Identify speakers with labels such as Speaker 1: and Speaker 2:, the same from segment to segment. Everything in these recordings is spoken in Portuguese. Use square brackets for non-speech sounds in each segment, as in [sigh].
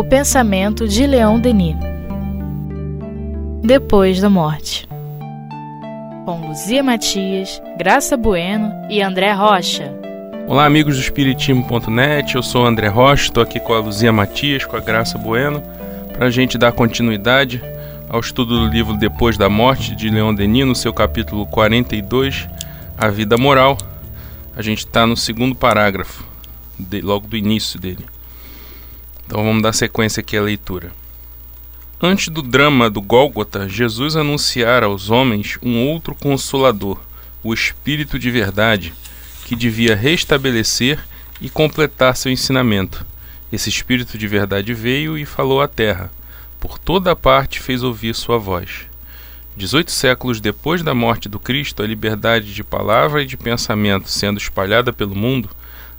Speaker 1: O pensamento de Leão Denis. Depois da morte. Com Luzia Matias, Graça Bueno e André Rocha.
Speaker 2: Olá, amigos do Espiritismo.net. Eu sou André Rocha, estou aqui com a Luzia Matias, com a Graça Bueno, para a gente dar continuidade ao estudo do livro Depois da Morte de Leão Denis, no seu capítulo 42, A Vida Moral. A gente está no segundo parágrafo, de, logo do início dele. Então vamos dar sequência aqui à leitura. Antes do drama do Gólgota, Jesus anunciara aos homens um outro consolador, o Espírito de Verdade, que devia restabelecer e completar seu ensinamento. Esse Espírito de Verdade veio e falou à terra. Por toda a parte fez ouvir sua voz. Dezoito séculos depois da morte do Cristo, a liberdade de palavra e de pensamento sendo espalhada pelo mundo,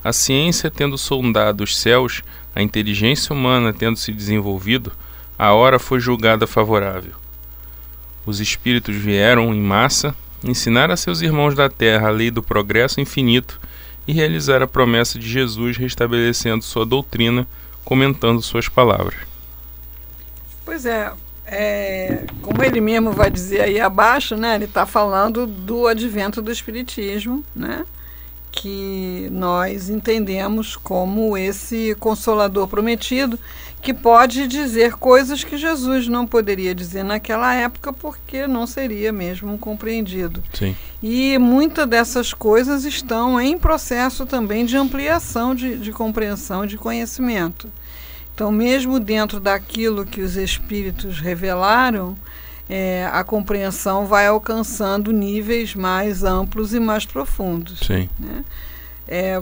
Speaker 2: a ciência tendo sondado os céus, a inteligência humana tendo se desenvolvido, a hora foi julgada favorável. Os espíritos vieram em massa ensinar a seus irmãos da terra a lei do progresso infinito e realizar a promessa de Jesus restabelecendo sua doutrina, comentando suas palavras.
Speaker 3: Pois é, é, como ele mesmo vai dizer aí abaixo, né, ele está falando do advento do Espiritismo, né, que nós entendemos como esse consolador prometido, que pode dizer coisas que Jesus não poderia dizer naquela época, porque não seria mesmo compreendido.
Speaker 2: Sim.
Speaker 3: E muitas dessas coisas estão em processo também de ampliação de, de compreensão, de conhecimento. Então, mesmo dentro daquilo que os espíritos revelaram, é, a compreensão vai alcançando níveis mais amplos e mais profundos.
Speaker 2: Sim.
Speaker 3: Né? É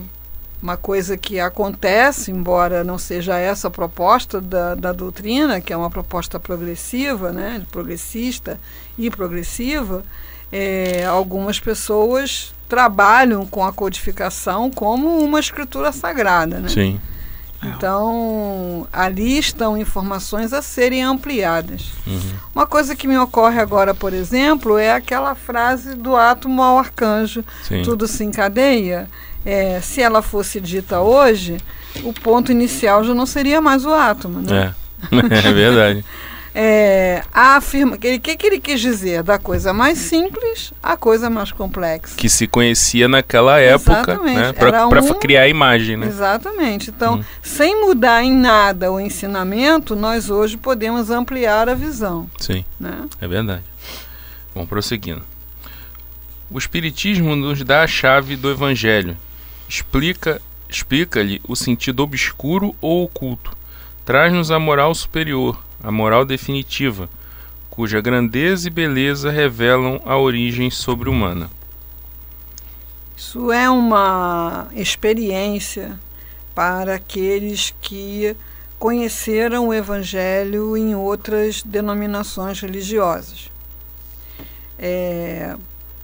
Speaker 3: uma coisa que acontece, embora não seja essa a proposta da, da doutrina, que é uma proposta progressiva, né, progressista e progressiva, é, algumas pessoas trabalham com a codificação como uma escritura sagrada. Né?
Speaker 2: Sim.
Speaker 3: Então, ali estão informações a serem ampliadas.
Speaker 2: Uhum.
Speaker 3: Uma coisa que me ocorre agora, por exemplo, é aquela frase do átomo ao arcanjo:
Speaker 2: Sim.
Speaker 3: tudo se encadeia. É, se ela fosse dita hoje, o ponto inicial já não seria mais o átomo. Né?
Speaker 2: É, [laughs] é verdade. [laughs]
Speaker 3: É, afirma, o que, que ele quis dizer? Da coisa mais simples à coisa mais complexa.
Speaker 2: Que se conhecia naquela época,
Speaker 3: Exatamente.
Speaker 2: né? Para
Speaker 3: um-
Speaker 2: criar a imagem, né?
Speaker 3: Exatamente. Então,
Speaker 2: Hum.
Speaker 3: sem mudar em nada o ensinamento, nós hoje podemos ampliar a visão.
Speaker 2: Sim.
Speaker 3: Né?
Speaker 2: É verdade. Vamos prosseguindo. O Espiritismo nos dá a chave do Evangelho. Explica, explica-lhe o sentido obscuro ou oculto. Traz-nos a moral superior, a moral definitiva, cuja grandeza e beleza revelam a origem sobre-humana.
Speaker 3: Isso é uma experiência para aqueles que conheceram o Evangelho em outras denominações religiosas, é,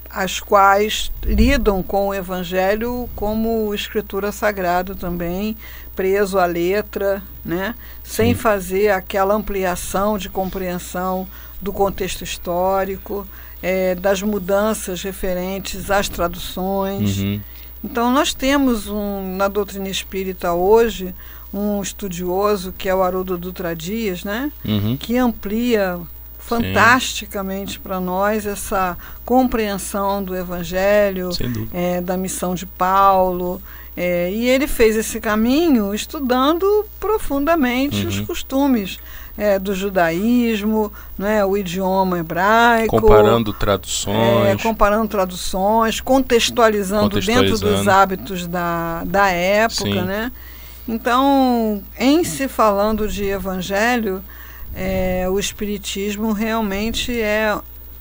Speaker 3: as quais lidam com o Evangelho como escritura sagrada também, preso à letra, né? sem
Speaker 2: Sim.
Speaker 3: fazer aquela ampliação de compreensão do contexto histórico, é, das mudanças referentes às traduções.
Speaker 2: Uhum.
Speaker 3: Então, nós temos um, na doutrina espírita hoje um estudioso que é o Haroldo Dutra Dias, né?
Speaker 2: Uhum.
Speaker 3: que amplia fantasticamente para nós essa compreensão do Evangelho, é, da missão de Paulo. é, e ele fez esse caminho estudando profundamente
Speaker 2: Uhum.
Speaker 3: os costumes é, do judaísmo, né, o idioma hebraico.
Speaker 2: Comparando traduções.
Speaker 3: É, comparando traduções, contextualizando, dentro dos
Speaker 2: Contextualizando.
Speaker 3: hábitos da, da época,
Speaker 2: Sim.
Speaker 3: né? Então, em se falando de evangelho, é, o espiritismo realmente é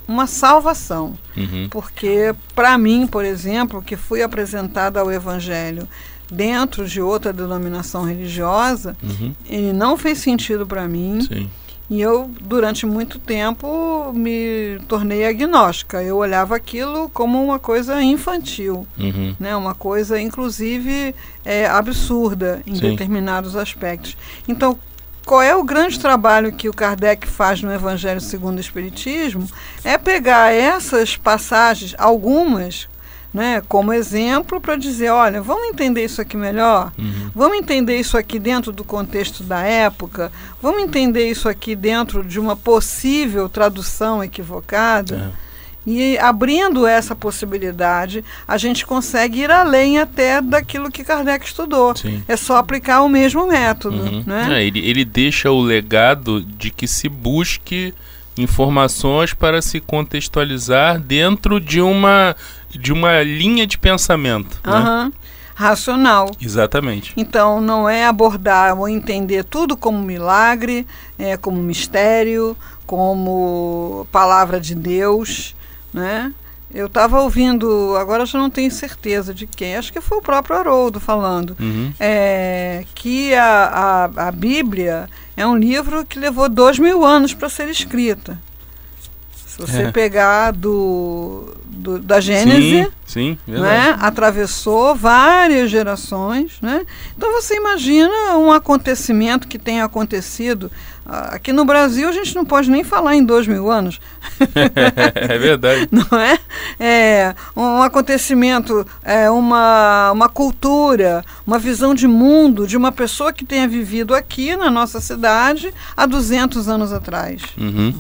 Speaker 3: uma salvação,
Speaker 2: Uhum.
Speaker 3: porque para mim, por exemplo, que fui apresentada ao evangelho dentro de outra denominação religiosa,
Speaker 2: Uhum.
Speaker 3: ele não fez sentido para mim.
Speaker 2: Sim.
Speaker 3: E eu, durante muito tempo, me tornei agnóstica. Eu olhava aquilo como uma coisa infantil,
Speaker 2: Uhum.
Speaker 3: né? uma coisa, inclusive, é, absurda em
Speaker 2: Sim.
Speaker 3: determinados aspectos. Então, qual é o grande trabalho que o Kardec faz no Evangelho segundo o Espiritismo? É pegar essas passagens, algumas né, como exemplo para dizer, olha, vamos entender isso aqui melhor,
Speaker 2: Uhum.
Speaker 3: vamos entender isso aqui dentro do contexto da época, vamos entender isso aqui dentro de uma possível tradução equivocada.
Speaker 2: É.
Speaker 3: E abrindo essa possibilidade, a gente consegue ir além até daquilo que Kardec estudou.
Speaker 2: Sim.
Speaker 3: É só aplicar o mesmo método,
Speaker 2: Uhum.
Speaker 3: né?
Speaker 2: É, ele, ele deixa o legado de que se busque informações para se contextualizar dentro de uma, de uma linha de pensamento. Né?
Speaker 3: Aham. Racional.
Speaker 2: Exatamente.
Speaker 3: Então, não é abordar ou entender tudo como milagre, é, como mistério, como palavra de Deus, né? Eu estava ouvindo, agora já não tenho certeza de quem, acho que foi o próprio Haroldo falando,
Speaker 2: Uhum.
Speaker 3: é, que a, a, a Bíblia é um livro que levou dois mil anos para ser escrita. Se você
Speaker 2: É.
Speaker 3: pegar do, do- da Gênese,
Speaker 2: Sim, sim,
Speaker 3: né? atravessou várias gerações. Né? Então você imagina um acontecimento que tenha acontecido. ah, Aqui no Brasil a gente não pode nem falar em dois mil anos, [laughs]
Speaker 2: é verdade. [laughs]
Speaker 3: não é? É um acontecimento, é uma, uma cultura, uma visão de mundo de uma pessoa que tenha vivido aqui na nossa cidade há 200 anos atrás.
Speaker 2: Uhum.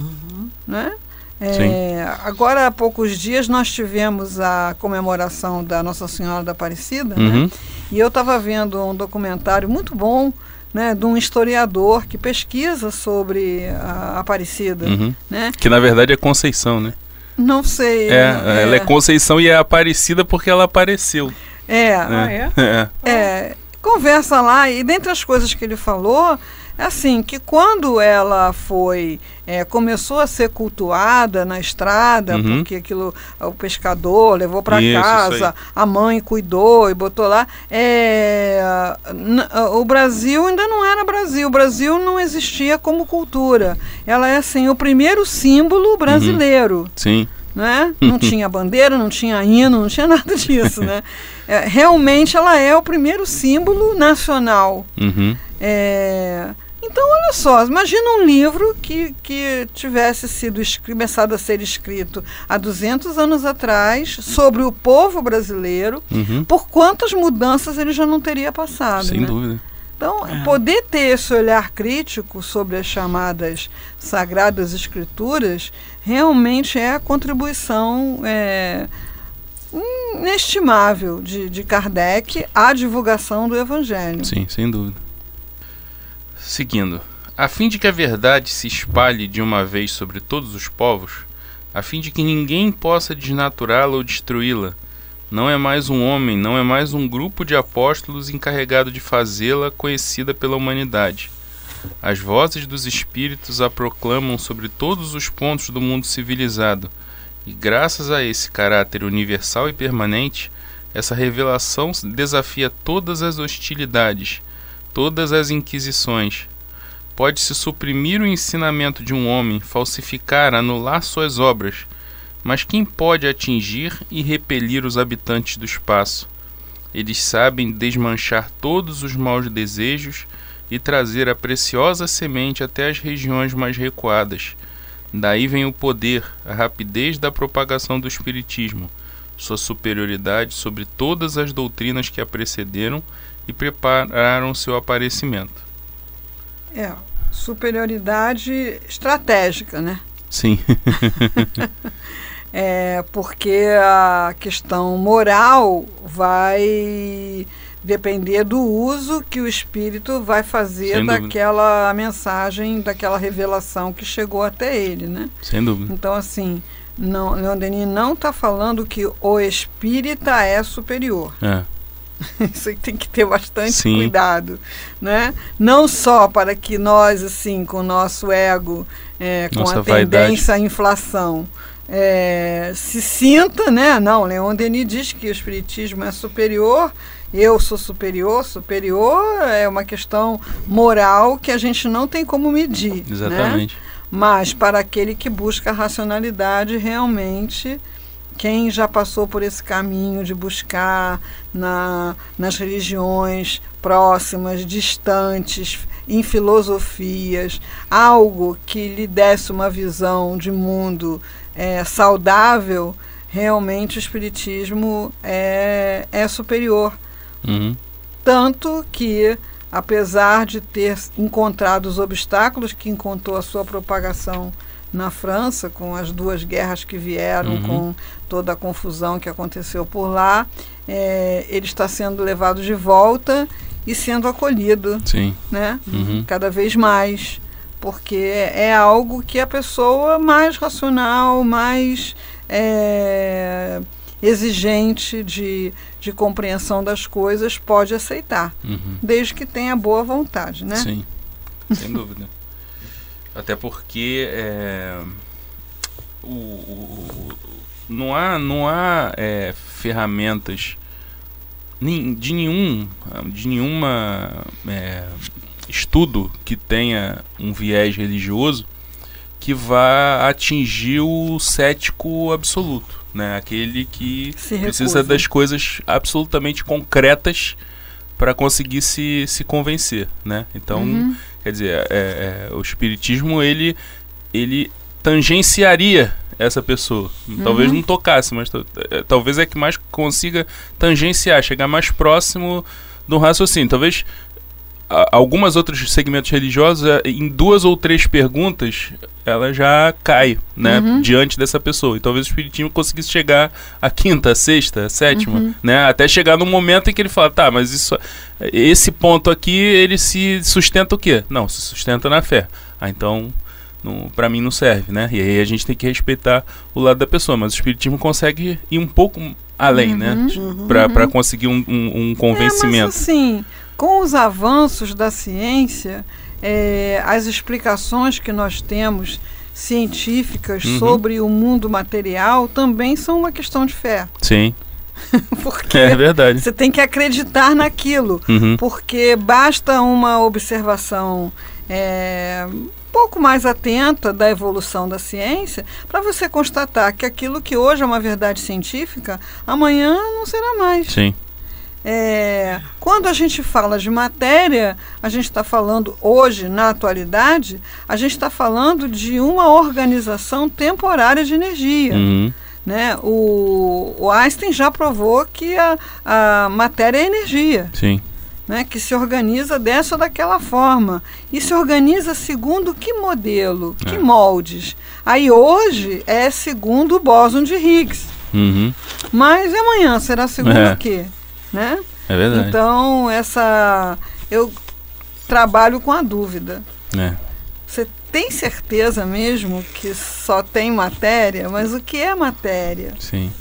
Speaker 3: né? É, agora há poucos dias nós tivemos a comemoração da Nossa Senhora da Aparecida, né?
Speaker 2: Uhum.
Speaker 3: e eu estava vendo um documentário muito bom né, de um historiador que pesquisa sobre a Aparecida.
Speaker 2: Uhum.
Speaker 3: Né?
Speaker 2: Que na verdade é Conceição, né?
Speaker 3: Não sei.
Speaker 2: É, ela é Conceição e é Aparecida porque ela apareceu.
Speaker 3: é,
Speaker 2: né? É.
Speaker 3: É, conversa lá e dentre as coisas que ele falou é assim que quando ela foi é, começou a ser cultuada na estrada
Speaker 2: Uhum.
Speaker 3: porque aquilo o pescador levou para casa a mãe cuidou e botou lá é, o Brasil ainda não era Brasil o Brasil não existia como cultura ela é assim o primeiro símbolo brasileiro
Speaker 2: Sim.
Speaker 3: né? Não [laughs] tinha bandeira, não tinha hino, não tinha [laughs] nada disso, né? É, realmente ela é o primeiro símbolo nacional.
Speaker 2: Uhum.
Speaker 3: É, Então, olha só, imagina um livro que, que tivesse sido começado a ser escrito há 200 anos atrás sobre o povo brasileiro,
Speaker 2: Uhum.
Speaker 3: por quantas mudanças ele já não teria passado.
Speaker 2: Sem
Speaker 3: né?
Speaker 2: dúvida.
Speaker 3: Então, poder ter esse olhar crítico sobre as chamadas sagradas escrituras realmente é a contribuição é, inestimável de, de Kardec à divulgação do Evangelho.
Speaker 2: Sim, sem dúvida. Seguindo. A fim de que a verdade se espalhe de uma vez sobre todos os povos, a fim de que ninguém possa desnaturá-la ou destruí-la, não é mais um homem, não é mais um grupo de apóstolos encarregado de fazê-la conhecida pela humanidade. As vozes dos espíritos a proclamam sobre todos os pontos do mundo civilizado, e graças a esse caráter universal e permanente, essa revelação desafia todas as hostilidades, todas as inquisições. Pode-se suprimir o ensinamento de um homem, falsificar, anular suas obras, mas quem pode atingir e repelir os habitantes do espaço? Eles sabem desmanchar todos os maus desejos e trazer a preciosa semente até as regiões mais recuadas. Daí vem o poder, a rapidez da propagação do Espiritismo, sua superioridade sobre todas as doutrinas que a precederam e prepararam seu aparecimento.
Speaker 3: É, superioridade estratégica, né?
Speaker 2: Sim. [laughs]
Speaker 3: É, porque a questão moral vai depender do uso que o espírito vai fazer
Speaker 2: Sem dúvida.
Speaker 3: daquela mensagem, daquela revelação que chegou até ele, né?
Speaker 2: Sem dúvida.
Speaker 3: Então, assim, não, Leon Denis não está falando que o espírita é superior.
Speaker 2: É. [laughs]
Speaker 3: Isso aí tem que ter bastante
Speaker 2: Sim.
Speaker 3: cuidado, né? Não só para que nós, assim, com o nosso ego, é, com
Speaker 2: Nossa
Speaker 3: a
Speaker 2: vaidade.
Speaker 3: tendência à inflação, é, se sinta, né? Não, Leon Denis diz que o espiritismo é superior, eu sou superior, superior é uma questão moral que a gente não tem como medir, né?
Speaker 2: Exatamente.
Speaker 3: Mas para aquele que busca a racionalidade, realmente, quem já passou por esse caminho de buscar na, nas religiões próximas, distantes, em filosofias, algo que lhe desse uma visão de mundo eh, saudável, realmente o espiritismo é, é superior.
Speaker 2: Uhum.
Speaker 3: Tanto que, apesar de ter encontrado os obstáculos que encontrou a sua propagação na França, com as duas guerras que vieram,
Speaker 2: Uhum.
Speaker 3: com toda a confusão que aconteceu por lá, é, ele está sendo levado de volta e sendo acolhido,
Speaker 2: Sim.
Speaker 3: né?
Speaker 2: Uhum.
Speaker 3: cada vez mais, porque é algo que a pessoa mais racional, mais é, exigente de, de compreensão das coisas pode aceitar,
Speaker 2: Uhum.
Speaker 3: desde que tenha boa vontade, né?
Speaker 2: Sim, sem [laughs] dúvida. Até porque é, o, o- não há, não há é, ferramentas de nenhum de nenhuma é, estudo que tenha um viés religioso que vá atingir o cético absoluto, né? Aquele que precisa das coisas absolutamente concretas para conseguir se, se convencer, né? Então,
Speaker 3: Uhum.
Speaker 2: Quer dizer, é- é, o espiritismo ele ele tangenciaria essa pessoa. Talvez
Speaker 3: Uhum.
Speaker 2: não tocasse, mas é, talvez é que mais consiga tangenciar, chegar mais próximo do raciocínio. Talvez algumas outros segmentos religiosos, é, em duas ou três perguntas, ela já cai, né,
Speaker 3: Uhum.
Speaker 2: diante dessa pessoa. E talvez o espiritismo conseguisse chegar à quinta, à sexta, à sétima,
Speaker 3: Uhum.
Speaker 2: né, até chegar no momento em que ele fala, tá, mas isso, esse ponto aqui, ele se sustenta o quê? Não, se sustenta na fé. Ah, então, para mim não serve, né? E aí a gente tem que respeitar o lado da pessoa, mas o espiritismo consegue ir um pouco além, né?
Speaker 3: Uhum.
Speaker 2: Pra,
Speaker 3: Uhum.
Speaker 2: conseguir um, um- um convencimento.
Speaker 3: É, mas assim, com os avanços da ciência, é, as explicações que nós temos científicas
Speaker 2: Uhum.
Speaker 3: sobre o mundo material também são uma questão de fé.
Speaker 2: Sim, [laughs]
Speaker 3: Porque
Speaker 2: é verdade.
Speaker 3: você tem que acreditar naquilo.
Speaker 2: Uhum.
Speaker 3: Porque basta uma observação é, um pouco mais atenta da evolução da ciência para você constatar que aquilo que hoje é uma verdade científica, amanhã não será mais.
Speaker 2: Sim,
Speaker 3: É, quando a gente fala de matéria, a gente está falando hoje, na atualidade, a gente está falando de uma organização temporária de energia.
Speaker 2: uhum.
Speaker 3: Né? O, o Einstein já provou que a, a matéria é energia
Speaker 2: sim,
Speaker 3: né, que se organiza dessa ou daquela forma. E se organiza segundo que modelo, que
Speaker 2: É.
Speaker 3: moldes. Aí hoje é segundo o bóson de Higgs.
Speaker 2: uhum.
Speaker 3: Mas e amanhã será segundo
Speaker 2: É.
Speaker 3: o quê? Né?
Speaker 2: é verdade.
Speaker 3: Então, essa. Eu trabalho com a dúvida.
Speaker 2: É.
Speaker 3: Você tem certeza mesmo que só tem matéria? Mas o que é matéria?
Speaker 2: Sim,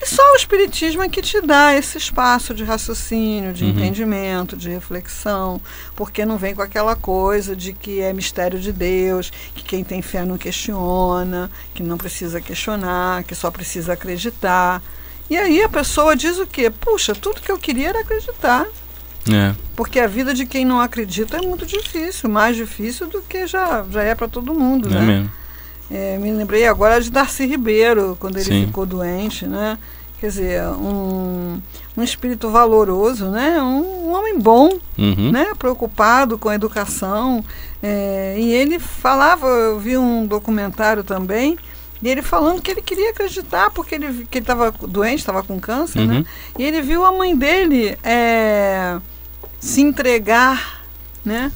Speaker 3: E só o Espiritismo é que te dá esse espaço de raciocínio, de
Speaker 2: Uhum.
Speaker 3: entendimento, de reflexão, porque não vem com aquela coisa de que é mistério de Deus, que quem tem fé não questiona, que não precisa questionar, que só precisa acreditar. E aí a pessoa diz o quê? Puxa, tudo que eu queria era acreditar.
Speaker 2: é.
Speaker 3: Porque a vida de quem não acredita é muito difícil, mais difícil do que já, já é para todo mundo,
Speaker 2: É
Speaker 3: né?
Speaker 2: mesmo.
Speaker 3: É, me lembrei agora de Darcy Ribeiro, quando ele
Speaker 2: Sim.
Speaker 3: ficou doente, né? Quer dizer, um, um espírito valoroso, né? Um, um homem bom,
Speaker 2: Uhum.
Speaker 3: né? Preocupado com a educação. É, e ele falava, eu vi um documentário também, e ele falando que ele queria acreditar, porque ele que estava doente, estava com câncer, né?
Speaker 2: Uhum.
Speaker 3: E ele viu a mãe dele é, se entregar, né?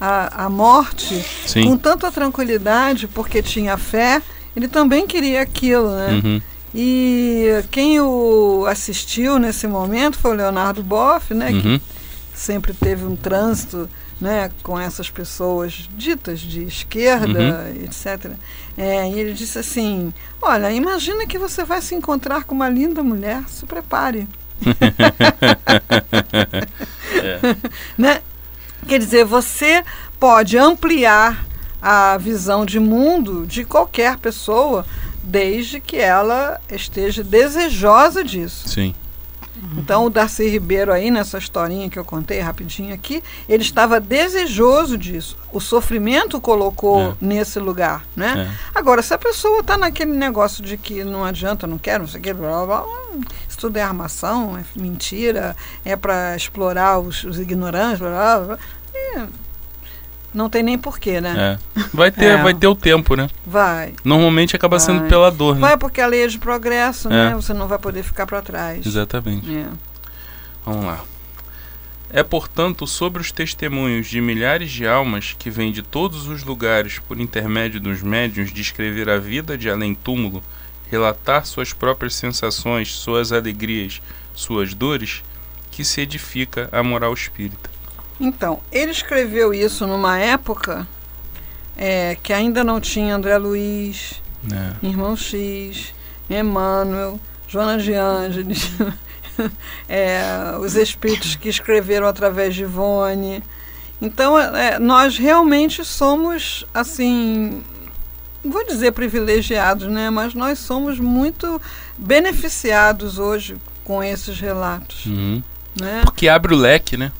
Speaker 3: À, à morte com
Speaker 2: Sim.
Speaker 3: tanta tranquilidade, porque tinha fé, ele também queria aquilo, né?
Speaker 2: Uhum.
Speaker 3: E quem o assistiu nesse momento foi o Leonardo Boff, né? Que
Speaker 2: Uhum.
Speaker 3: Sempre teve um trânsito né, com essas pessoas ditas de esquerda,
Speaker 2: Uhum.
Speaker 3: etc. É, e ele disse assim: Olha, imagina que você vai se encontrar com uma linda mulher, se prepare.
Speaker 2: É. [laughs] [laughs]
Speaker 3: né? Quer dizer, você pode ampliar a visão de mundo de qualquer pessoa, desde que ela esteja desejosa disso.
Speaker 2: Sim.
Speaker 3: Então, o Darcy Ribeiro, aí, nessa historinha que eu contei rapidinho aqui, ele estava desejoso disso. O sofrimento colocou
Speaker 2: É.
Speaker 3: nesse lugar, né?
Speaker 2: É.
Speaker 3: Agora, se a pessoa está naquele negócio de que não adianta, não quero, não sei o que, blá, blá, blá, hum, isso tudo é armação, é mentira, é para explorar os, os ignorantes, blá, blá, blá, é, não tem nem porquê, né?
Speaker 2: É. Vai ter, [laughs]
Speaker 3: É.
Speaker 2: vai ter o tempo, né?
Speaker 3: Vai.
Speaker 2: Normalmente acaba sendo
Speaker 3: Vai.
Speaker 2: pela dor, né?
Speaker 3: Vai porque a lei é de progresso,
Speaker 2: É.
Speaker 3: né? Você não vai poder ficar para trás.
Speaker 2: Exatamente.
Speaker 3: É.
Speaker 2: Vamos lá. É, portanto, sobre os testemunhos de milhares de almas que vêm de todos os lugares por intermédio dos médiuns descrever a vida de além-túmulo, relatar suas próprias sensações, suas alegrias, suas dores, que se edifica a moral espírita.
Speaker 3: Então, ele escreveu isso numa época é, que ainda não tinha André Luiz,
Speaker 2: né?
Speaker 3: Irmão X, Emmanuel, Joana de Ângeles, [laughs] é, os espíritos que escreveram através de Ivone. Então, é, nós realmente somos, assim, vou dizer privilegiados, né? mas nós somos muito beneficiados hoje com esses relatos.
Speaker 2: Uhum.
Speaker 3: Né?
Speaker 2: Porque abre o leque, né?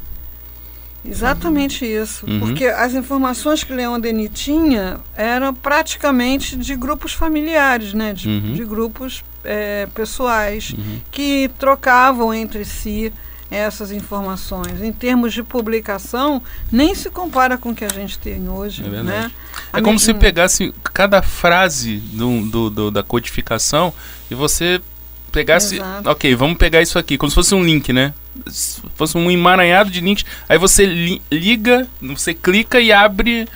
Speaker 3: Exatamente isso.
Speaker 2: Uhum.
Speaker 3: Porque as informações que Leon Denis tinha eram praticamente de grupos familiares, né? de,
Speaker 2: Uhum.
Speaker 3: de grupos é, pessoais,
Speaker 2: Uhum.
Speaker 3: que trocavam entre si essas informações. Em termos de publicação, nem se compara com o que a gente tem hoje.
Speaker 2: É
Speaker 3: né?
Speaker 2: É como
Speaker 3: me-
Speaker 2: se pegasse cada frase do, do- do- da codificação e você pegasse.
Speaker 3: Exato.
Speaker 2: Ok, vamos pegar isso aqui, como se fosse um link, né? Se fosse um emaranhado de links. Aí você li- liga, você clica e abre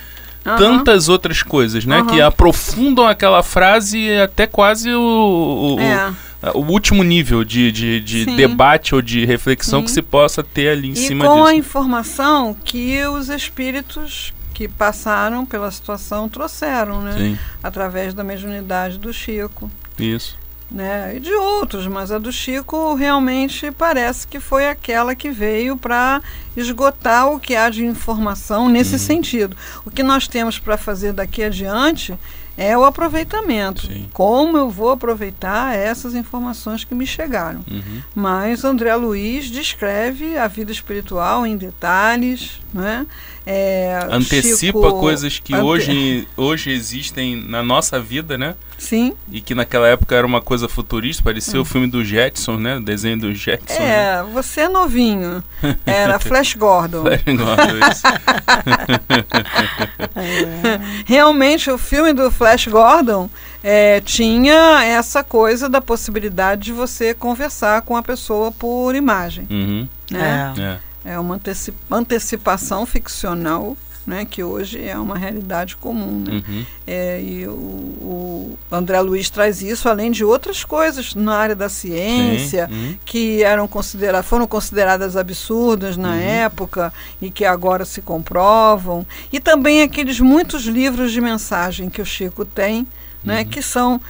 Speaker 3: Aham.
Speaker 2: tantas outras coisas, né?
Speaker 3: Aham.
Speaker 2: Que aprofundam aquela frase até quase o, o,
Speaker 3: É.
Speaker 2: o último nível de, de, de debate ou de reflexão
Speaker 3: Sim.
Speaker 2: que se possa ter ali em
Speaker 3: E
Speaker 2: cima
Speaker 3: com a
Speaker 2: disso.
Speaker 3: informação que os espíritos que passaram pela situação trouxeram, né?
Speaker 2: Sim,
Speaker 3: através da mediunidade do Chico.
Speaker 2: isso.
Speaker 3: Né? E de outros, mas a do Chico realmente parece que foi aquela que veio para esgotar o que há de informação nesse
Speaker 2: Uhum.
Speaker 3: sentido. O que nós temos para fazer daqui adiante é o aproveitamento.
Speaker 2: Sim.
Speaker 3: Como eu vou aproveitar essas informações que me chegaram.
Speaker 2: Uhum.
Speaker 3: Mas André Luiz descreve a vida espiritual em detalhes, né? É,
Speaker 2: antecipa
Speaker 3: Chico
Speaker 2: coisas que
Speaker 3: ante-
Speaker 2: hoje, [laughs] hoje existem na nossa vida, né?
Speaker 3: Sim,
Speaker 2: E que naquela época era uma coisa futurista, parecia o filme do Jetson, né? O desenho do Jetson. né?
Speaker 3: Hum. é, você é novinho. Era [laughs] Flash Gordon.
Speaker 2: Flash Gordon, isso. [laughs]
Speaker 3: Realmente, o filme do Flash Gordon é, tinha essa coisa da possibilidade de você conversar com a pessoa por imagem.
Speaker 2: Uhum,
Speaker 3: Né?
Speaker 2: é.
Speaker 3: É, uma anteci- antecipação ficcional. Né, que hoje é uma realidade comum. Né?
Speaker 2: Uhum,
Speaker 3: É, e o, o André Luiz traz isso, além de outras coisas na área da ciência,
Speaker 2: uhum,
Speaker 3: que eram considera foram consideradas absurdas na
Speaker 2: Uhum.
Speaker 3: época e que agora se comprovam. E também aqueles muitos livros de mensagem que o Chico tem, né,
Speaker 2: Uhum.
Speaker 3: que são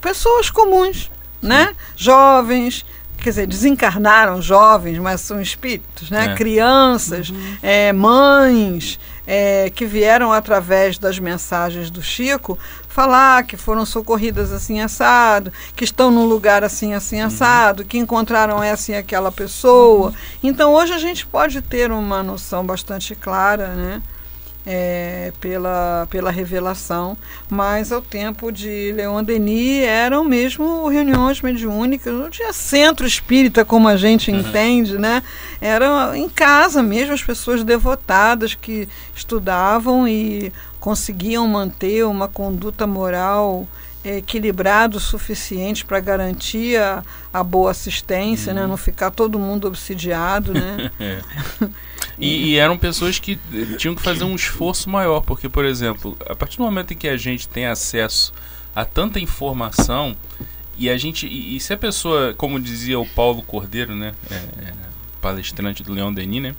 Speaker 3: pessoas comuns, né? jovens, quer dizer, desencarnaram jovens, mas são espíritos, né?
Speaker 2: É.
Speaker 3: crianças, é, mães, é, que vieram através das mensagens do Chico falar que foram socorridas assim assado, que estão num lugar assim assim assado, que encontraram essa e aquela pessoa. Então hoje a gente pode ter uma noção bastante clara, né? É, pela, pela revelação, mas ao tempo de Leon Denis eram mesmo reuniões mediúnicas, não tinha centro espírita como a gente entende, né? Era em casa mesmo, as pessoas devotadas que estudavam e conseguiam manter uma conduta moral eh, equilibrada o suficiente para garantir a, a boa assistência, né? não ficar todo mundo obsidiado, né?
Speaker 2: é. [laughs] [laughs] E, e eram pessoas que eh, tinham que fazer um esforço maior, porque, por exemplo, a partir do momento em que a gente tem acesso a tanta informação, e a gente. E, e se a pessoa, como dizia o Paulo Cordeiro, né? é, é, palestrante do Leão Denis, né?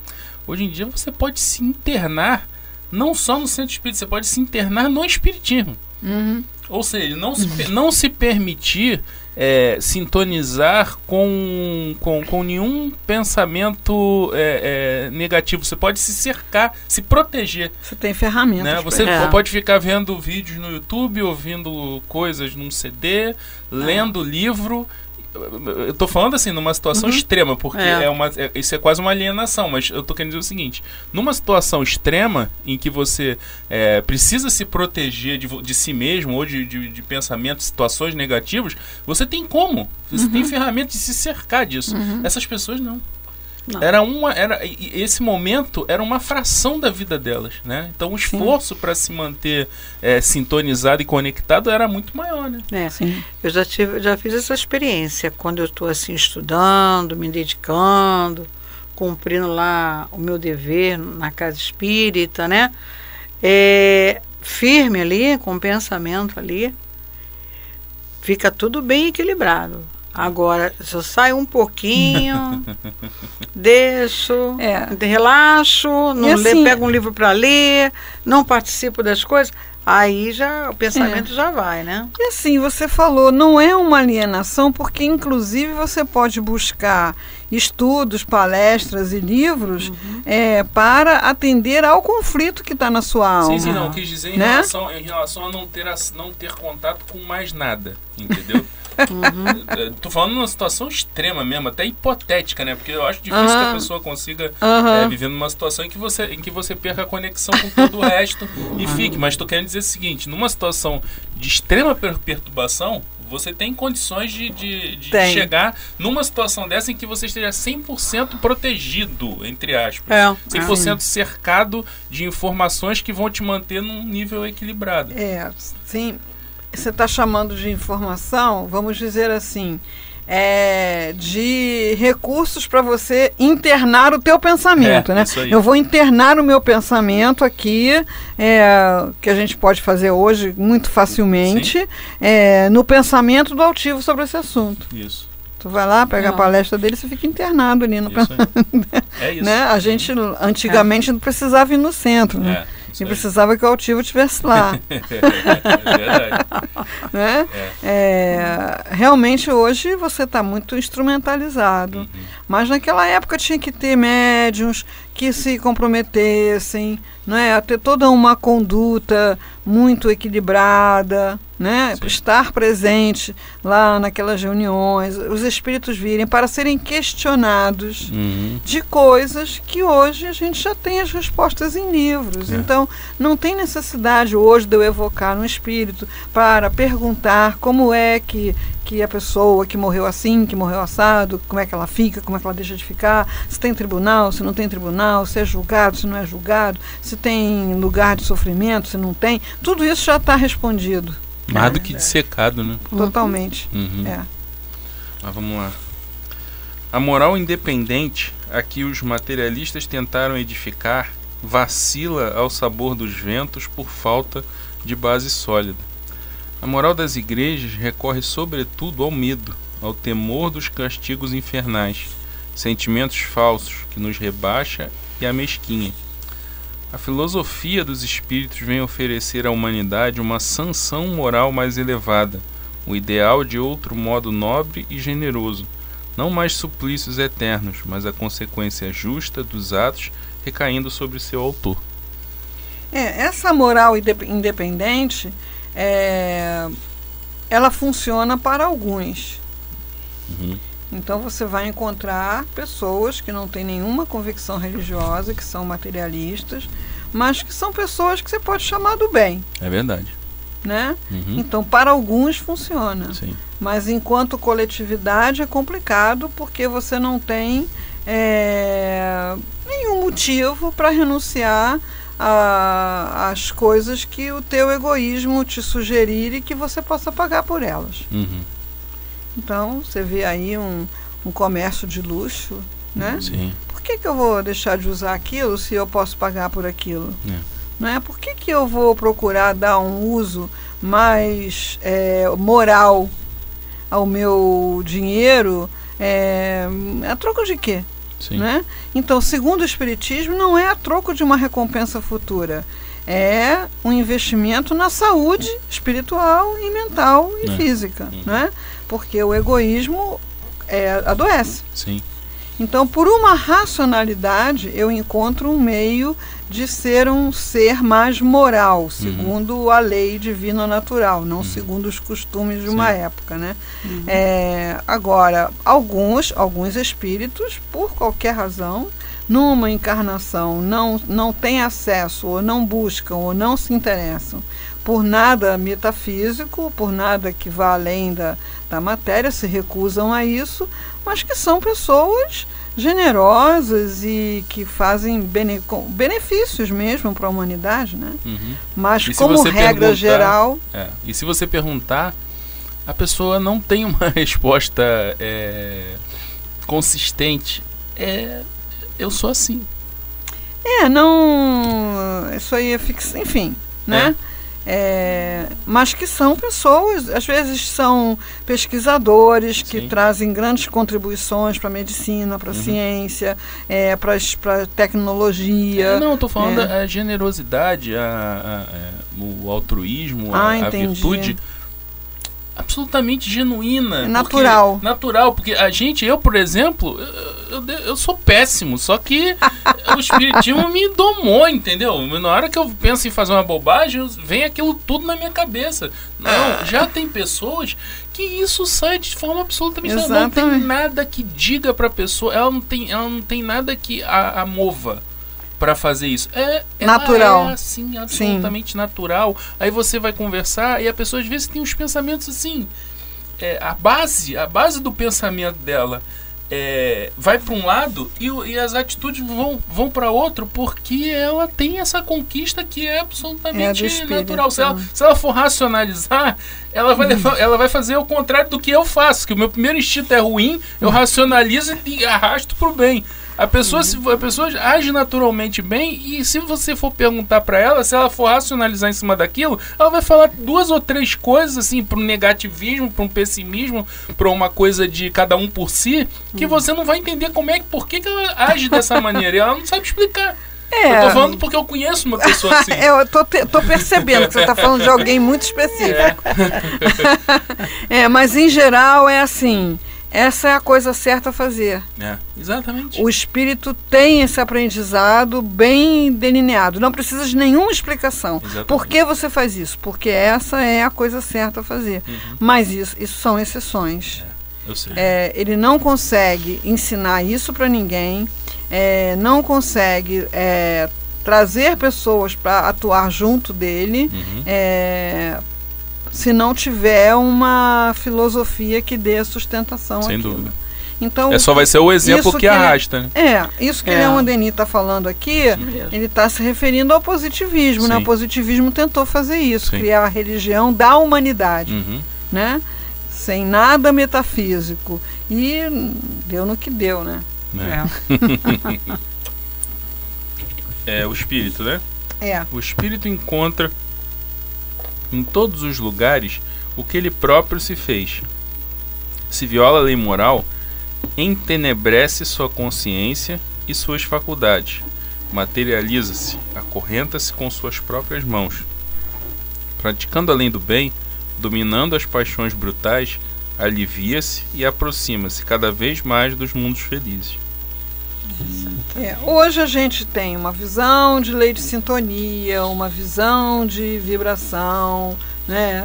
Speaker 2: Hoje em dia você pode se internar não só no centro espírita, você pode se internar no espiritismo.
Speaker 3: Uhum.
Speaker 2: Ou seja, não se, não se permitir é, sintonizar com, com, com nenhum pensamento é, é, negativo. Você pode se cercar, se proteger.
Speaker 3: Você tem ferramentas.
Speaker 2: Né? Você.
Speaker 1: É.
Speaker 2: pode ficar vendo vídeos no YouTube, ouvindo coisas num CD, lendo livro. Eu tô falando assim, numa situação
Speaker 3: Uhum.
Speaker 2: extrema, porque
Speaker 1: É.
Speaker 2: é. uma, é- isso é quase uma alienação, mas eu tô querendo dizer o seguinte: numa situação extrema em que você é, precisa se proteger de, de si mesmo ou de, de, de pensamentos, situações negativas, você tem como. Você tem ferramentas de se cercar disso. Essas pessoas não. Não. Era uma, era esse momento era uma fração da vida delas, né? Então o esforço para se manter é, sintonizado e conectado era muito maior, né?
Speaker 4: É, Sim. eu já tive, já fiz essa experiência quando eu estou assim estudando, me dedicando, cumprindo lá o meu dever na casa espírita, né? É, firme ali, com o pensamento ali, fica tudo bem equilibrado. Agora, se eu saio um pouquinho, [laughs] deixo, é. relaxo, não assim, pego um livro para ler, não participo das coisas, aí já o pensamento é. já vai, né?
Speaker 3: E assim, você falou, não é uma alienação, porque inclusive você pode buscar estudos, palestras e livros uhum. é, para atender ao conflito que está na sua alma.
Speaker 2: Sim, sim, não. Quis dizer em, né? relação, em relação a não ter, a, não ter contato com mais nada, entendeu? [laughs] Uhum. Tô falando numa situação extrema mesmo, até hipotética, né? Porque eu acho difícil uhum. que a pessoa consiga uhum. é, viver numa situação em que, você, em que você perca a conexão com todo o resto e fique. Mas tô querendo dizer o seguinte: numa situação de extrema perturbação, você tem condições de, de, de chegar numa situação dessa em que você esteja 100% protegido, entre aspas. É, 100% é. cercado de informações que vão te manter num nível equilibrado.
Speaker 3: É, sim. Você está chamando de informação, vamos dizer assim, é, de recursos para você internar o teu pensamento, é, né? Eu vou internar o meu pensamento aqui, é, que a gente pode fazer hoje muito facilmente, é, no pensamento do altivo sobre esse assunto.
Speaker 2: Isso.
Speaker 3: Tu vai lá, pega não. a palestra dele, você fica internado ali no pensamento. [laughs] É isso. né? A gente antigamente não precisava ir no centro, né? É. E precisava que o altivo estivesse lá. [laughs] é verdade. né? É. É, realmente hoje você está muito instrumentalizado. Uhum. Mas naquela época tinha que ter médiums que se comprometessem, né, a ter toda uma conduta muito equilibrada, né, estar presente lá naquelas reuniões, os espíritos virem para serem questionados uhum. de coisas que hoje a gente já tem as respostas em livros. É. Então, não tem necessidade hoje de eu evocar um espírito para perguntar como é que que a pessoa que morreu assim, que morreu assado, como é que ela fica, como é que ela deixa de ficar, se tem tribunal, se não tem tribunal, se é julgado, se não é julgado, se tem lugar de sofrimento, se não tem, tudo isso já está respondido.
Speaker 2: Mais é, do que dissecado, né?
Speaker 3: Totalmente.
Speaker 2: Uhum. É. Mas vamos lá. A moral independente a que os materialistas tentaram edificar vacila ao sabor dos ventos por falta de base sólida. A moral das igrejas recorre sobretudo ao medo, ao temor dos castigos infernais, sentimentos falsos que nos rebaixa e a mesquinha. A filosofia dos espíritos vem oferecer à humanidade uma sanção moral mais elevada, o ideal de outro modo nobre e generoso, não mais suplícios eternos, mas a consequência justa dos atos recaindo sobre seu autor.
Speaker 3: É, essa moral independente é, ela funciona para alguns. Uhum. Então você vai encontrar pessoas que não têm nenhuma convicção religiosa, que são materialistas, mas que são pessoas que você pode chamar do bem.
Speaker 2: É verdade.
Speaker 3: Né? Uhum. Então, para alguns funciona. Sim. Mas enquanto coletividade é complicado porque você não tem é, nenhum motivo para renunciar a, as coisas que o teu egoísmo te sugerir e que você possa pagar por elas. Uhum. Então, você vê aí um, um comércio de luxo, né?
Speaker 2: Sim.
Speaker 3: Por que, que eu vou deixar de usar aquilo se eu posso pagar por aquilo? É. Não é? Por que, que eu vou procurar dar um uso mais é, moral ao meu dinheiro? É, a troco de quê? Sim. Né? Então, segundo o Espiritismo, não é a troco de uma recompensa futura. É um investimento na saúde espiritual e mental e é. física. Uhum. Né? Porque o egoísmo é, adoece.
Speaker 2: Sim.
Speaker 3: Então, por uma racionalidade, eu encontro um meio de ser um ser mais moral, uhum. segundo uhum. a lei divina natural, não uhum. segundo os costumes de Sim. uma época, né? Uhum. É, agora, alguns, alguns espíritos, por qualquer razão, numa encarnação não, não têm acesso, ou não buscam, ou não se interessam por nada metafísico, por nada que vá além da, da matéria, se recusam a isso, mas que são pessoas generosas e que fazem bene, benefícios mesmo para a humanidade, né?
Speaker 2: Uhum.
Speaker 3: Mas como regra geral.
Speaker 2: É, e se você perguntar, a pessoa não tem uma [laughs] resposta é, consistente. É, eu sou assim.
Speaker 3: É, não. Isso aí é fixo, enfim, né? É. É, mas que são pessoas, às vezes são pesquisadores que Sim. trazem grandes contribuições para a medicina, para a uhum. ciência, é, para a tecnologia.
Speaker 2: É, não, estou falando é. a generosidade, a, a, a, é, o altruísmo, ah, a, a virtude absolutamente genuína. É
Speaker 3: natural.
Speaker 2: Porque, natural, porque a gente, eu, por exemplo, eu, eu, eu sou péssimo, só que [laughs] o espiritismo me domou, entendeu? Na hora que eu penso em fazer uma bobagem, vem aquilo tudo na minha cabeça. Não, ah. já tem pessoas que isso sai de forma absolutamente Exatamente. não tem nada que diga para a pessoa, ela não tem, ela não tem nada que a, a mova para fazer isso. É
Speaker 3: natural.
Speaker 2: É assim, absolutamente Sim. natural. Aí você vai conversar e a pessoa às vezes tem uns pensamentos assim. É, a base, a base do pensamento dela é, vai para um lado e, e, as atitudes vão, vão para outro porque ela tem essa conquista que é absolutamente é natural. Se ela, então. se ela for racionalizar, ela vai, hum. [laughs] ela vai fazer o contrário do que eu faço, que o meu primeiro instinto é ruim, eu racionalizo e arrasto para o bem. A pessoa, se, a pessoa age naturalmente bem e se você for perguntar para ela, se ela for racionalizar em cima daquilo, ela vai falar duas ou três coisas assim para um negativismo, para um pessimismo, para uma coisa de cada um por si, que hum. você não vai entender como é que por que, que ela age dessa [laughs] maneira. E ela não sabe explicar. É. Eu tô falando porque eu conheço uma pessoa [laughs] assim.
Speaker 3: eu tô, tô percebendo que você tá falando de alguém muito [laughs] específico. É. é, mas em geral é assim. Essa é a coisa certa a fazer.
Speaker 2: É, exatamente.
Speaker 3: O espírito tem esse aprendizado bem delineado. Não precisa de nenhuma explicação. Exatamente. Por que você faz isso? Porque essa é a coisa certa a fazer. Uhum. Mas isso, isso são exceções.
Speaker 2: É, eu sei.
Speaker 3: É, ele não consegue ensinar isso para ninguém, é, não consegue é, trazer pessoas para atuar junto dele. Uhum é, se não tiver uma filosofia que dê a sustentação
Speaker 2: Sem
Speaker 3: àquilo.
Speaker 2: dúvida. Então, é só vai ser o exemplo que, que, arrasta. Ele,
Speaker 3: né? É, isso que é. Leon Denis está falando aqui, ele está se referindo ao positivismo. Né? O positivismo tentou fazer isso, Sim. criar a religião da humanidade, uhum. né? sem nada metafísico. E deu no que deu, né?
Speaker 2: É, é [laughs] o espírito, né?
Speaker 3: É.
Speaker 2: O espírito encontra em todos os lugares o que ele próprio se fez. Se viola a lei moral, entenebrece sua consciência e suas faculdades, materializa-se, acorrenta-se com suas próprias mãos. Praticando além do bem, dominando as paixões brutais, alivia-se e aproxima-se cada vez mais dos mundos felizes.
Speaker 3: É, hoje a gente tem uma visão de lei de sintonia, uma visão de vibração, né?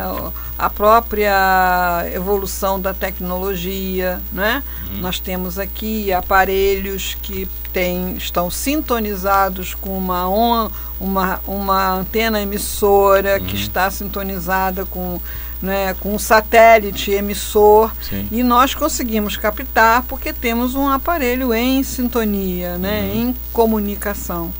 Speaker 3: a própria evolução da tecnologia. Né? Uhum. Nós temos aqui aparelhos que tem, estão sintonizados com uma, uma, uma antena emissora uhum. que está sintonizada com né, com um satélite emissor Sim. e nós conseguimos captar porque temos um aparelho em sintonia, né, uhum. em comunicação.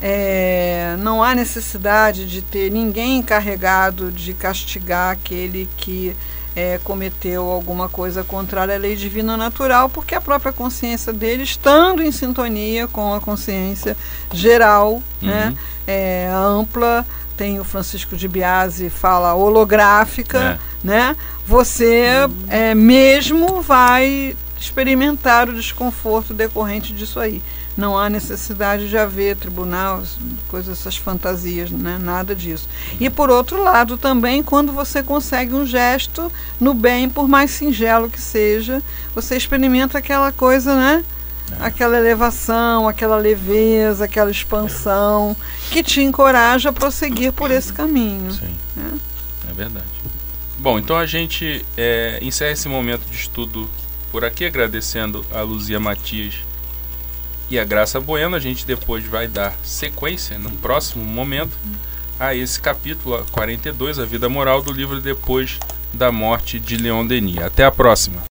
Speaker 3: É, não há necessidade de ter ninguém encarregado de castigar aquele que é, cometeu alguma coisa contrária à lei divina natural, porque a própria consciência dele, estando em sintonia com a consciência geral, né, uhum. né, é, ampla, tem o Francisco de Biasi fala holográfica, é. né? Você é, mesmo vai experimentar o desconforto decorrente disso aí. Não há necessidade de haver tribunal, coisas, essas fantasias, né? nada disso. E por outro lado, também, quando você consegue um gesto no bem, por mais singelo que seja, você experimenta aquela coisa, né? Aquela elevação, aquela leveza, aquela expansão que te encoraja a prosseguir por esse caminho.
Speaker 2: Sim. Né? É verdade. Bom, então a gente é, encerra esse momento de estudo por aqui, agradecendo a Luzia Matias e a Graça Bueno, a gente depois vai dar sequência, no próximo momento, a esse capítulo 42, a vida moral do livro depois da morte de Leon Denis. Até a próxima!